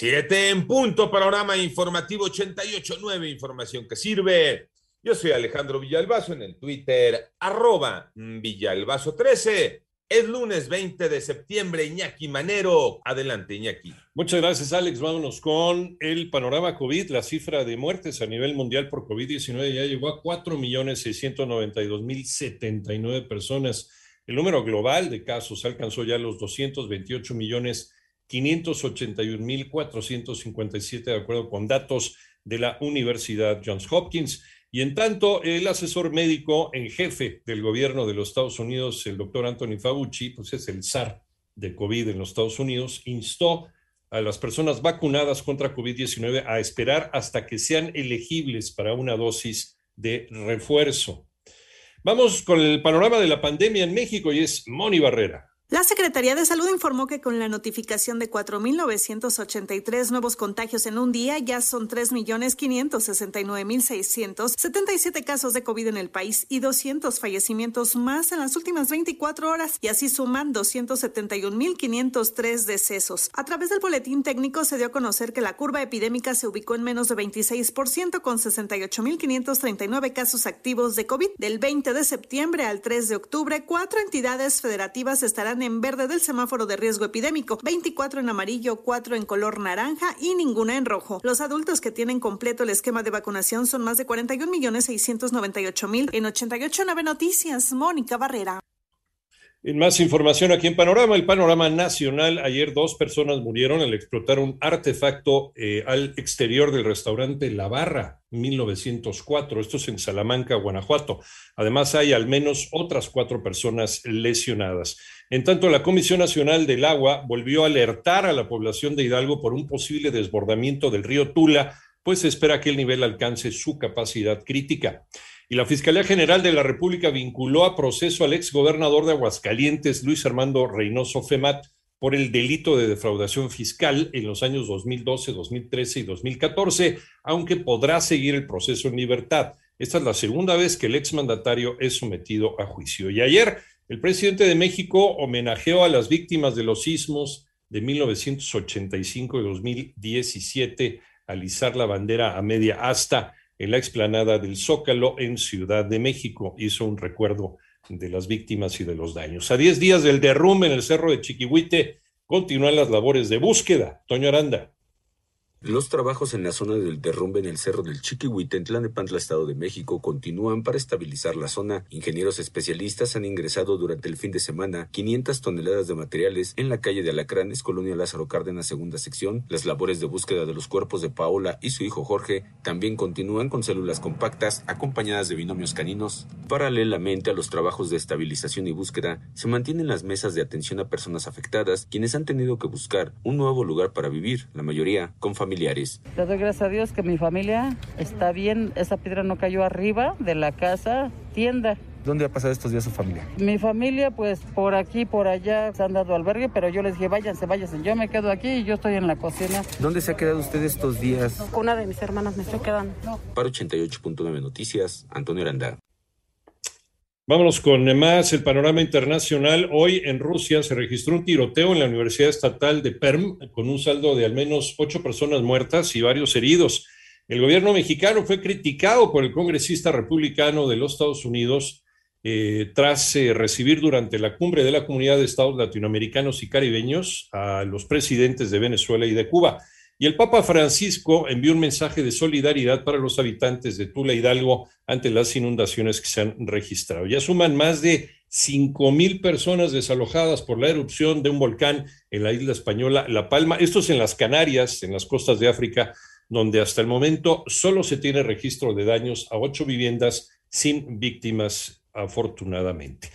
Siete en punto, panorama informativo 88.9, información que sirve. Yo soy Alejandro Villalbazo en el Twitter, arroba Villalbazo13. Es lunes 20 de septiembre, Iñaki Manero. Adelante, Iñaki. Muchas gracias, Alex. Vámonos con el panorama COVID. La cifra de muertes a nivel mundial por COVID-19 ya llegó a 4.692.079 personas. El número global de casos alcanzó ya los 228 millones 581.457 de acuerdo con datos de la Universidad Johns Hopkins. Y en tanto, el asesor médico en jefe del gobierno de los Estados Unidos, el doctor Anthony Fauci, pues es el SAR de COVID en los Estados Unidos, instó a las personas vacunadas contra COVID-19 a esperar hasta que sean elegibles para una dosis de refuerzo. Vamos con el panorama de la pandemia en México y es Moni Barrera. La Secretaría de Salud informó que con la notificación de 4.983 nuevos contagios en un día, ya son 3.569.677 casos de COVID en el país y 200 fallecimientos más en las últimas 24 horas, y así suman 271.503 decesos. A través del boletín técnico se dio a conocer que la curva epidémica se ubicó en menos de 26%, con 68.539 casos activos de COVID. Del 20 de septiembre al 3 de octubre, cuatro entidades federativas estarán en verde del semáforo de riesgo epidémico, 24 en amarillo, 4 en color naranja y ninguna en rojo. Los adultos que tienen completo el esquema de vacunación son más de 41 millones 698 mil. En 889 Noticias, Mónica Barrera. En más información aquí en Panorama, el panorama nacional, ayer dos personas murieron al explotar un artefacto eh, al exterior del restaurante La Barra, 1904, esto es en Salamanca, Guanajuato. Además hay al menos otras cuatro personas lesionadas. En tanto, la Comisión Nacional del Agua volvió a alertar a la población de Hidalgo por un posible desbordamiento del río Tula, pues espera que el nivel alcance su capacidad crítica. Y la Fiscalía General de la República vinculó a proceso al exgobernador de Aguascalientes, Luis Armando Reynoso Femat, por el delito de defraudación fiscal en los años 2012, 2013 y 2014, aunque podrá seguir el proceso en libertad. Esta es la segunda vez que el exmandatario es sometido a juicio. Y ayer, el presidente de México homenajeó a las víctimas de los sismos de 1985 y 2017 al izar la bandera a media asta en la explanada del Zócalo en Ciudad de México. Hizo un recuerdo de las víctimas y de los daños. A 10 días del derrumbe en el cerro de Chiquihuite, continúan las labores de búsqueda. Toño Aranda. Los trabajos en la zona del derrumbe en el cerro del Chiquihuite en Tlanepantla, Estado de México, continúan para estabilizar la zona. Ingenieros especialistas han ingresado durante el fin de semana 500 toneladas de materiales en la calle de Alacranes, Colonia Lázaro Cárdenas, segunda sección. Las labores de búsqueda de los cuerpos de Paola y su hijo Jorge también continúan con células compactas acompañadas de binomios caninos. Paralelamente a los trabajos de estabilización y búsqueda, se mantienen las mesas de atención a personas afectadas, quienes han tenido que buscar un nuevo lugar para vivir, la mayoría con familias familiares. Le doy gracias a Dios que mi familia está bien, esa piedra no cayó arriba de la casa, tienda. ¿Dónde ha pasado estos días su familia? Mi familia, pues por aquí, por allá, se han dado albergue, pero yo les dije, váyanse, váyanse. Yo me quedo aquí y yo estoy en la cocina. ¿Dónde se ha quedado usted estos días? Una de mis hermanas me estoy quedando. Para 88.9 Noticias, Antonio Aranda. Vámonos con más el panorama internacional. Hoy en Rusia se registró un tiroteo en la Universidad Estatal de Perm con un saldo de al menos ocho personas muertas y varios heridos. El gobierno mexicano fue criticado por el congresista republicano de los Estados Unidos eh, tras eh, recibir durante la cumbre de la Comunidad de Estados Latinoamericanos y Caribeños a los presidentes de Venezuela y de Cuba. Y el Papa Francisco envió un mensaje de solidaridad para los habitantes de Tula Hidalgo ante las inundaciones que se han registrado. Ya suman más de 5 mil personas desalojadas por la erupción de un volcán en la isla española La Palma. Esto es en las Canarias, en las costas de África, donde hasta el momento solo se tiene registro de daños a ocho viviendas sin víctimas, afortunadamente.